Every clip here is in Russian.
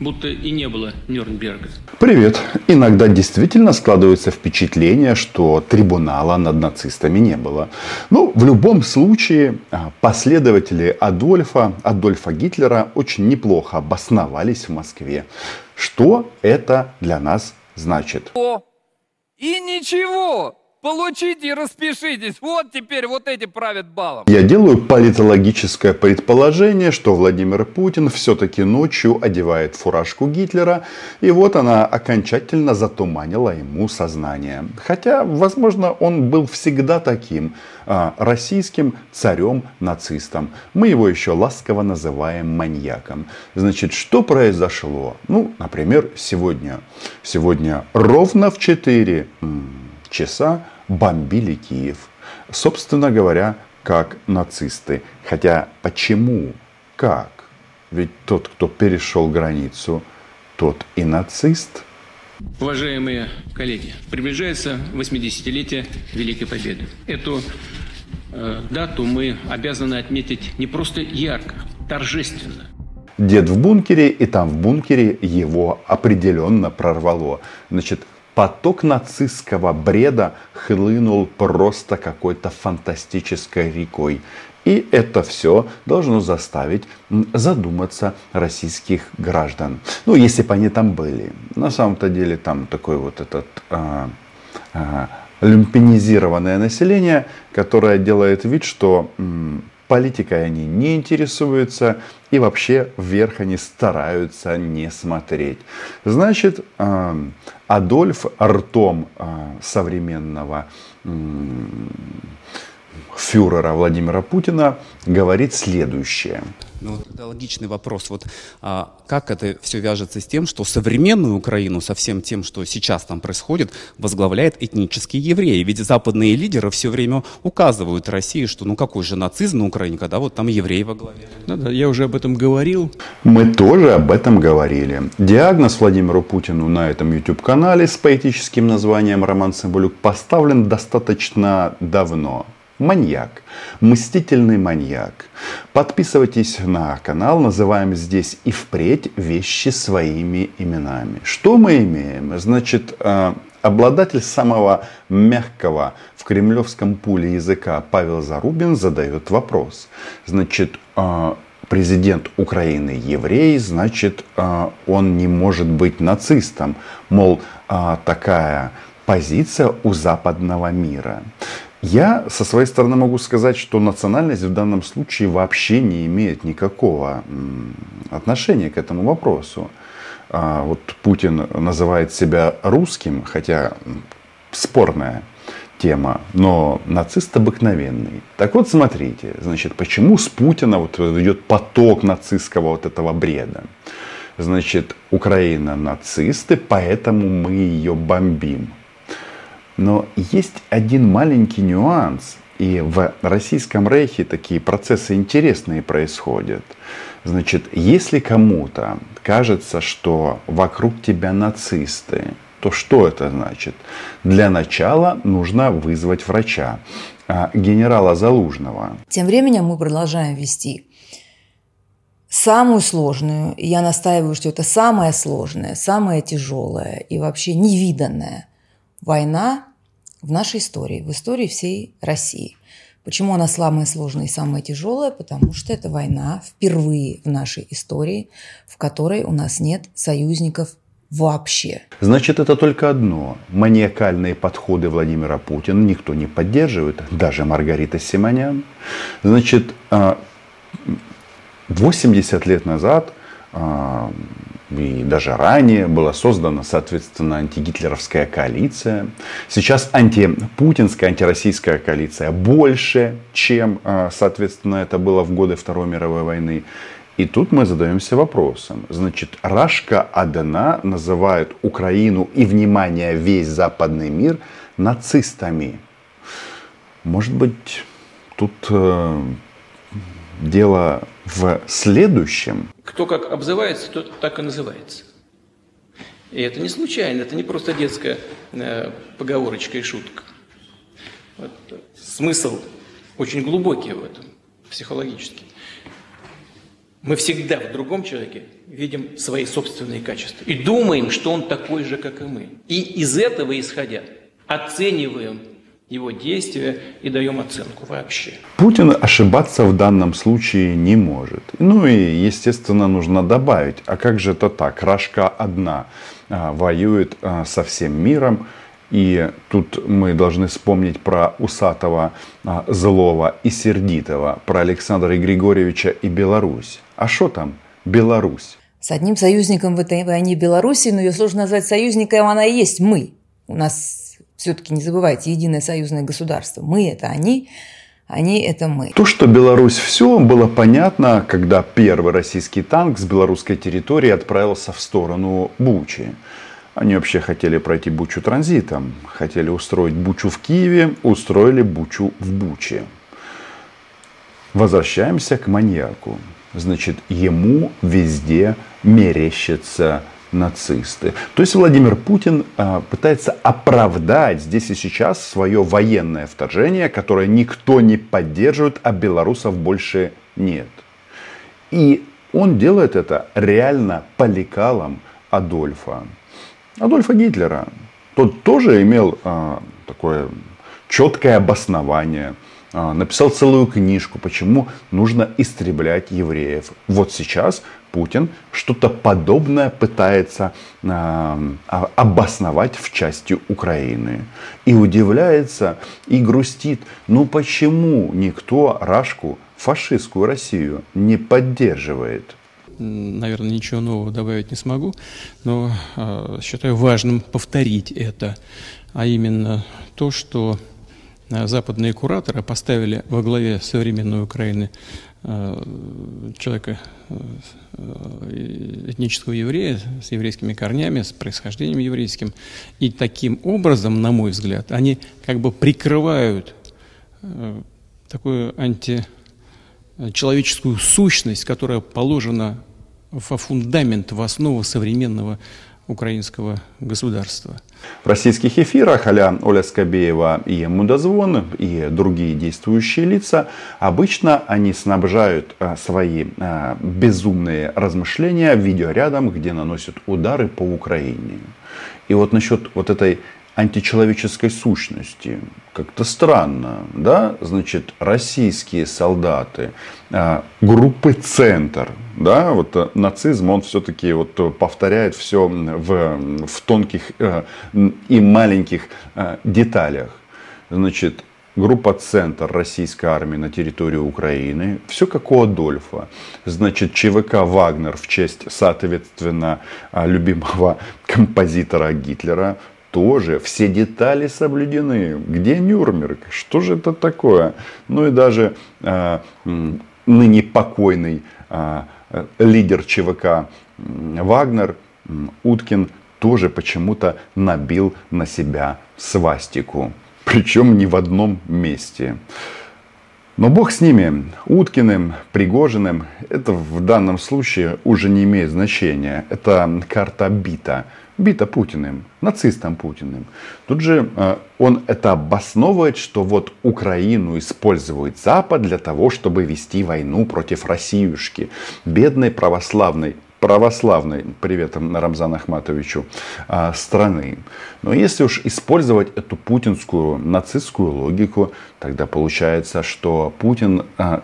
будто и не было Нюрнберга. Привет. Иногда действительно складывается впечатление, что трибунала над нацистами не было. Ну, в любом случае, а, последователи Адольфа, Адольфа Гитлера очень неплохо обосновались в Москве. Что это для нас значит? О, и ничего! Получите и распишитесь. Вот теперь вот эти правят балом. Я делаю политологическое предположение, что Владимир Путин все-таки ночью одевает фуражку Гитлера, и вот она окончательно затуманила ему сознание. Хотя, возможно, он был всегда таким а, российским царем-нацистом. Мы его еще ласково называем маньяком. Значит, что произошло? Ну, например, сегодня. Сегодня ровно в 4 часа бомбили Киев. Собственно говоря, как нацисты. Хотя почему? Как? Ведь тот, кто перешел границу, тот и нацист. Уважаемые коллеги, приближается 80-летие Великой Победы. Эту э, дату мы обязаны отметить не просто ярко, торжественно. Дед в бункере, и там в бункере его определенно прорвало. Значит, поток нацистского бреда хлынул просто какой-то фантастической рекой. И это все должно заставить задуматься российских граждан. Ну, если бы они там были. На самом-то деле там такой вот этот а, а, люмпинизированное население, которое делает вид, что м, политикой они не интересуются и вообще вверх они стараются не смотреть. Значит, Адольф ртом современного фюрера Владимира Путина говорит следующее. Ну, вот это логичный вопрос. Вот а, как это все вяжется с тем, что современную Украину со всем тем, что сейчас там происходит, возглавляет этнические евреи? Ведь западные лидеры все время указывают России, что ну какой же нацизм на Украине, когда вот там евреи во главе. Да, да, я уже об этом говорил. Мы тоже об этом говорили. Диагноз Владимиру Путину на этом YouTube-канале с поэтическим названием «Роман Цымбалюк» поставлен достаточно давно маньяк, мстительный маньяк. Подписывайтесь на канал, называем здесь и впредь вещи своими именами. Что мы имеем? Значит, э, обладатель самого мягкого в кремлевском пуле языка Павел Зарубин задает вопрос. Значит, э, президент Украины еврей, значит, э, он не может быть нацистом. Мол, такая позиция у западного мира. Я со своей стороны могу сказать, что национальность в данном случае вообще не имеет никакого отношения к этому вопросу. А вот Путин называет себя русским, хотя спорная тема, но нацист обыкновенный. Так вот, смотрите, значит, почему с Путина вот идет поток нацистского вот этого бреда. Значит, Украина нацисты, поэтому мы ее бомбим. Но есть один маленький нюанс. И в Российском Рейхе такие процессы интересные происходят. Значит, если кому-то кажется, что вокруг тебя нацисты, то что это значит? Для начала нужно вызвать врача, а, генерала Залужного. Тем временем мы продолжаем вести самую сложную, и я настаиваю, что это самая сложная, самая тяжелая и вообще невиданная война в нашей истории, в истории всей России. Почему она самая сложная и самая тяжелая? Потому что это война впервые в нашей истории, в которой у нас нет союзников вообще. Значит, это только одно. Маниакальные подходы Владимира Путина никто не поддерживает, даже Маргарита Симонян. Значит, 80 а, лет назад а, и даже ранее была создана, соответственно, антигитлеровская коалиция. Сейчас антипутинская, антироссийская коалиция больше, чем, а, соответственно, это было в годы Второй мировой войны. И тут мы задаемся вопросом. Значит, Рашка одна называет Украину и, внимание, весь западный мир нацистами. Может быть, тут э, дело в следующем. Кто как обзывается, тот так и называется. И это не случайно, это не просто детская э, поговорочка и шутка. Вот, смысл очень глубокий в этом, психологический. Мы всегда в другом человеке видим свои собственные качества и думаем, что он такой же, как и мы. И из этого исходя оцениваем его действия и даем оценку вообще. Путин ошибаться в данном случае не может. Ну и, естественно, нужно добавить, а как же это так? Рашка одна а, воюет а, со всем миром, и тут мы должны вспомнить про усатого, а, злого и сердитого, про Александра Григорьевича и Беларусь. А что там Беларусь? С одним союзником в этой войне Беларуси, но ее сложно назвать союзником, она и есть мы. У нас все-таки не забывайте, единое союзное государство. Мы – это они, они – это мы. То, что Беларусь все, было понятно, когда первый российский танк с белорусской территории отправился в сторону Бучи. Они вообще хотели пройти Бучу транзитом, хотели устроить Бучу в Киеве, устроили Бучу в Буче. Возвращаемся к маньяку. Значит, ему везде мерещится нацисты. То есть Владимир Путин а, пытается оправдать здесь и сейчас свое военное вторжение, которое никто не поддерживает, а белорусов больше нет. И он делает это реально по лекалам Адольфа. Адольфа Гитлера. Тот тоже имел а, такое четкое обоснование – написал целую книжку, почему нужно истреблять евреев. Вот сейчас Путин что-то подобное пытается а, обосновать в части Украины. И удивляется, и грустит. Ну почему никто Рашку, фашистскую Россию, не поддерживает? Наверное, ничего нового добавить не смогу, но э, считаю важным повторить это, а именно то, что западные кураторы поставили во главе современной Украины э, человека э, этнического еврея с еврейскими корнями, с происхождением еврейским. И таким образом, на мой взгляд, они как бы прикрывают такую античеловеческую сущность, которая положена во фундамент, в основу современного украинского государства. В российских эфирах а Оля Скобеева и Мудозвон и другие действующие лица обычно они снабжают а, свои а, безумные размышления видеорядом, где наносят удары по Украине. И вот насчет вот этой античеловеческой сущности. Как-то странно, да? Значит, российские солдаты а, группы «Центр», да, вот э, нацизм, он все-таки вот повторяет все в, в тонких э, и маленьких э, деталях. Значит, группа «Центр» российской армии на территории Украины. Все как у Адольфа. Значит, ЧВК «Вагнер» в честь, соответственно, любимого композитора Гитлера тоже все детали соблюдены. Где Нюрнберг? Что же это такое? Ну и даже э, ныне покойный э, лидер ЧВК Вагнер Уткин тоже почему-то набил на себя свастику. Причем не в одном месте. Но бог с ними, Уткиным, Пригожиным, это в данном случае уже не имеет значения. Это карта бита бита Путиным, нацистом Путиным. Тут же э, он это обосновывает, что вот Украину использует Запад для того, чтобы вести войну против Россиюшки, бедной православной православной, приветом Рамзану Ахматовичу, э, страны. Но если уж использовать эту путинскую нацистскую логику, тогда получается, что Путин э,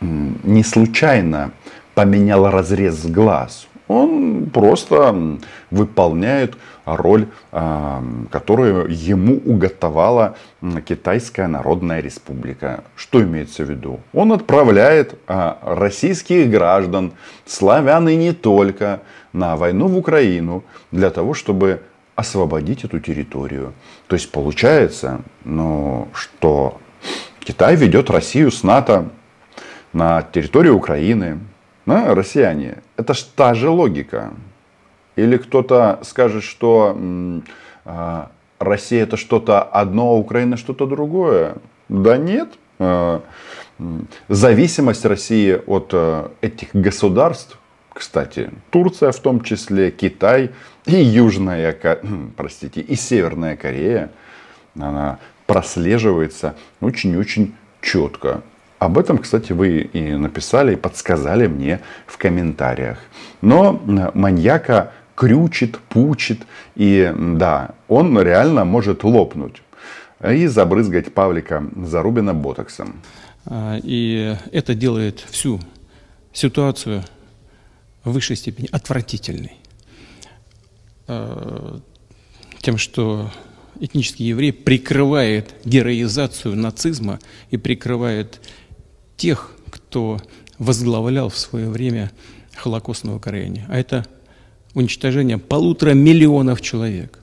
не случайно поменял разрез глаз. Он просто выполняет роль, а, которую ему уготовала Китайская Народная Республика. Что имеется в виду? Он отправляет а, российских граждан, славян и не только, на войну в Украину для того, чтобы освободить эту территорию. То есть получается, ну, что Китай ведет Россию с НАТО на территорию Украины, а, россияне, это ж та же логика. Или кто-то скажет, что э, Россия это что-то одно, а Украина что-то другое. Да нет. Э, зависимость России от э, этих государств, кстати, Турция в том числе, Китай и Южная, простите, и Северная Корея, она прослеживается очень-очень четко. Об этом, кстати, вы и написали, и подсказали мне в комментариях. Но маньяка крючит, пучит. И да, он реально может лопнуть и забрызгать Павлика Зарубина ботоксом. А, и это делает всю ситуацию в высшей степени отвратительной. А, тем, что этнический еврей прикрывает героизацию нацизма и прикрывает тех, кто возглавлял в свое время холокостное укорение. А это уничтожение полутора миллионов человек.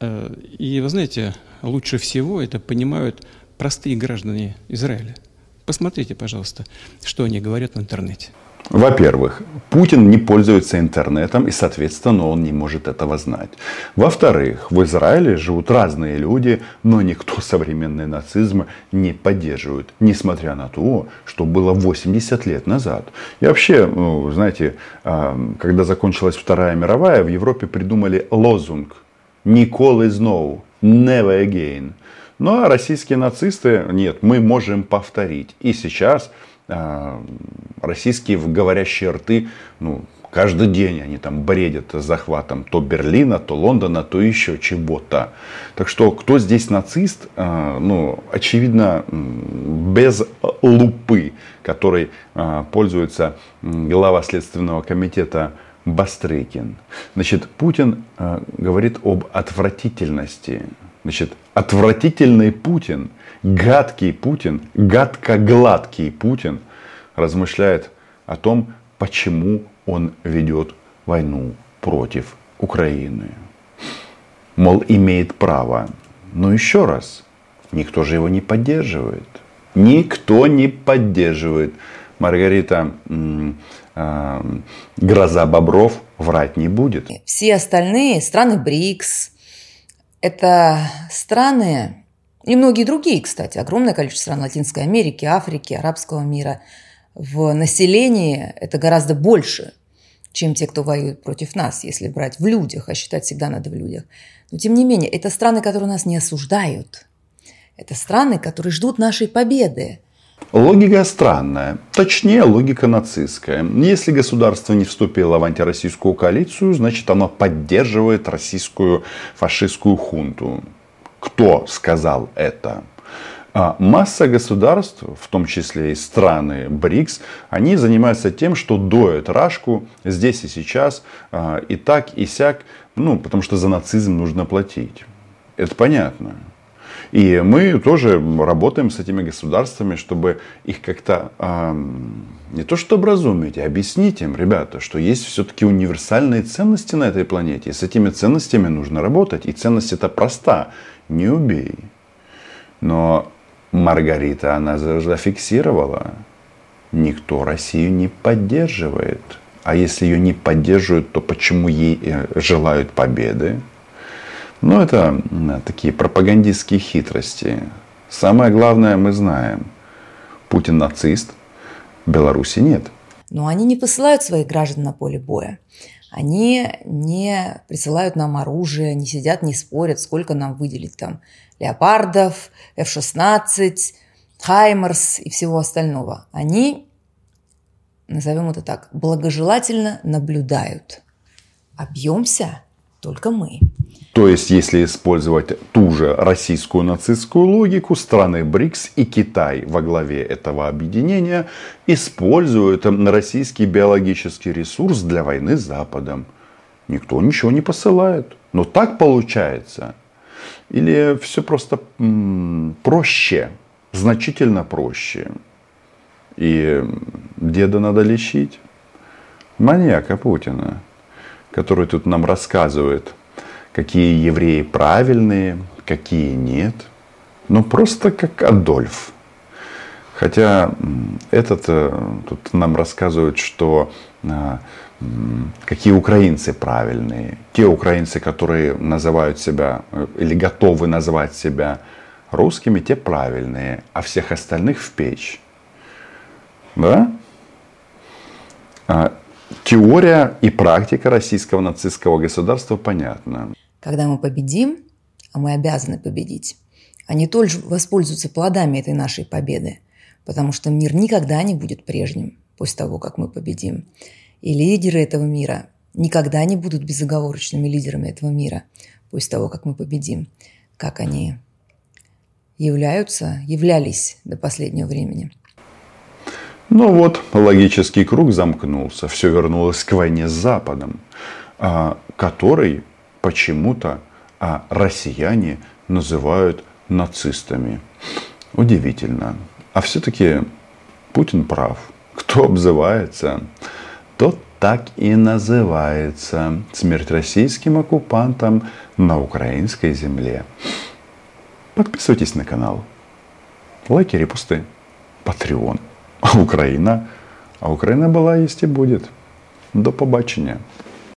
Э, и вы знаете, лучше всего это понимают простые граждане Израиля. Посмотрите, пожалуйста, что они говорят в интернете. Во-первых, Путин не пользуется интернетом и, соответственно, он не может этого знать. Во-вторых, в Израиле живут разные люди, но никто современный нацизм не поддерживает, несмотря на то, что было 80 лет назад. И вообще, ну, знаете, а, когда закончилась Вторая мировая, в Европе придумали лозунг «Николы знову», «Never again». Ну а российские нацисты, нет, мы можем повторить. И сейчас российские говорящие рты, ну, каждый день они там бредят захватом то Берлина, то Лондона, то еще чего-то. Так что, кто здесь нацист, а, ну, очевидно, без лупы, которой а, пользуется глава Следственного комитета Бастрыкин. Значит, Путин говорит об отвратительности. Значит, отвратительный Путин – гадкий Путин, гадко-гладкий Путин размышляет о том, почему он ведет войну против Украины. Мол, имеет право. Но еще раз, никто же его не поддерживает. Никто не поддерживает. Маргарита э, Гроза Бобров врать не будет. Все остальные страны БРИКС, это страны, и многие другие, кстати, огромное количество стран Латинской Америки, Африки, арабского мира. В населении это гораздо больше, чем те, кто воюет против нас, если брать в людях, а считать всегда надо в людях. Но тем не менее, это страны, которые нас не осуждают. Это страны, которые ждут нашей победы. Логика странная, точнее логика нацистская. Если государство не вступило в антироссийскую коалицию, значит оно поддерживает российскую фашистскую хунту. Кто сказал это? А масса государств, в том числе и страны БРИКС, они занимаются тем, что доят рашку здесь и сейчас, а, и так, и сяк, ну, потому что за нацизм нужно платить. Это понятно. И мы тоже работаем с этими государствами, чтобы их как-то не то что образумить, а объяснить им, ребята, что есть все-таки универсальные ценности на этой планете. И с этими ценностями нужно работать. И ценность это проста не убей. Но Маргарита, она зафиксировала, никто Россию не поддерживает. А если ее не поддерживают, то почему ей э, желают победы? Ну, это такие пропагандистские хитрости. Самое главное мы знаем. Путин нацист, Беларуси нет. Но они не посылают своих граждан на поле боя они не присылают нам оружие, не сидят, не спорят, сколько нам выделить там леопардов, F-16, Хаймерс и всего остального. Они, назовем это так, благожелательно наблюдают. Объемся только мы. То есть, если использовать ту же российскую нацистскую логику, страны БРИКС и Китай во главе этого объединения используют российский биологический ресурс для войны с Западом. Никто ничего не посылает. Но так получается. Или все просто проще, значительно проще. И деда надо лечить. Маньяка Путина, который тут нам рассказывает – какие евреи правильные, какие нет. Ну, просто как Адольф. Хотя этот э, тут нам рассказывают, что э, какие украинцы правильные. Те украинцы, которые называют себя э, или готовы назвать себя русскими, те правильные, а всех остальных в печь. Да? Теория и практика российского нацистского государства понятна. Когда мы победим, а мы обязаны победить, они тоже воспользуются плодами этой нашей победы, потому что мир никогда не будет прежним после того, как мы победим. И лидеры этого мира никогда не будут безоговорочными лидерами этого мира после того, как мы победим, как они являются, являлись до последнего времени. Ну вот, логический круг замкнулся. Все вернулось к войне с Западом, а, который почему-то а, россияне называют нацистами. Удивительно. А все-таки Путин прав. Кто обзывается, тот так и называется. Смерть российским оккупантам на украинской земле. Подписывайтесь на канал. Лайки, репосты. Патреон. А Украина? А Украина была, есть и будет. До побачення.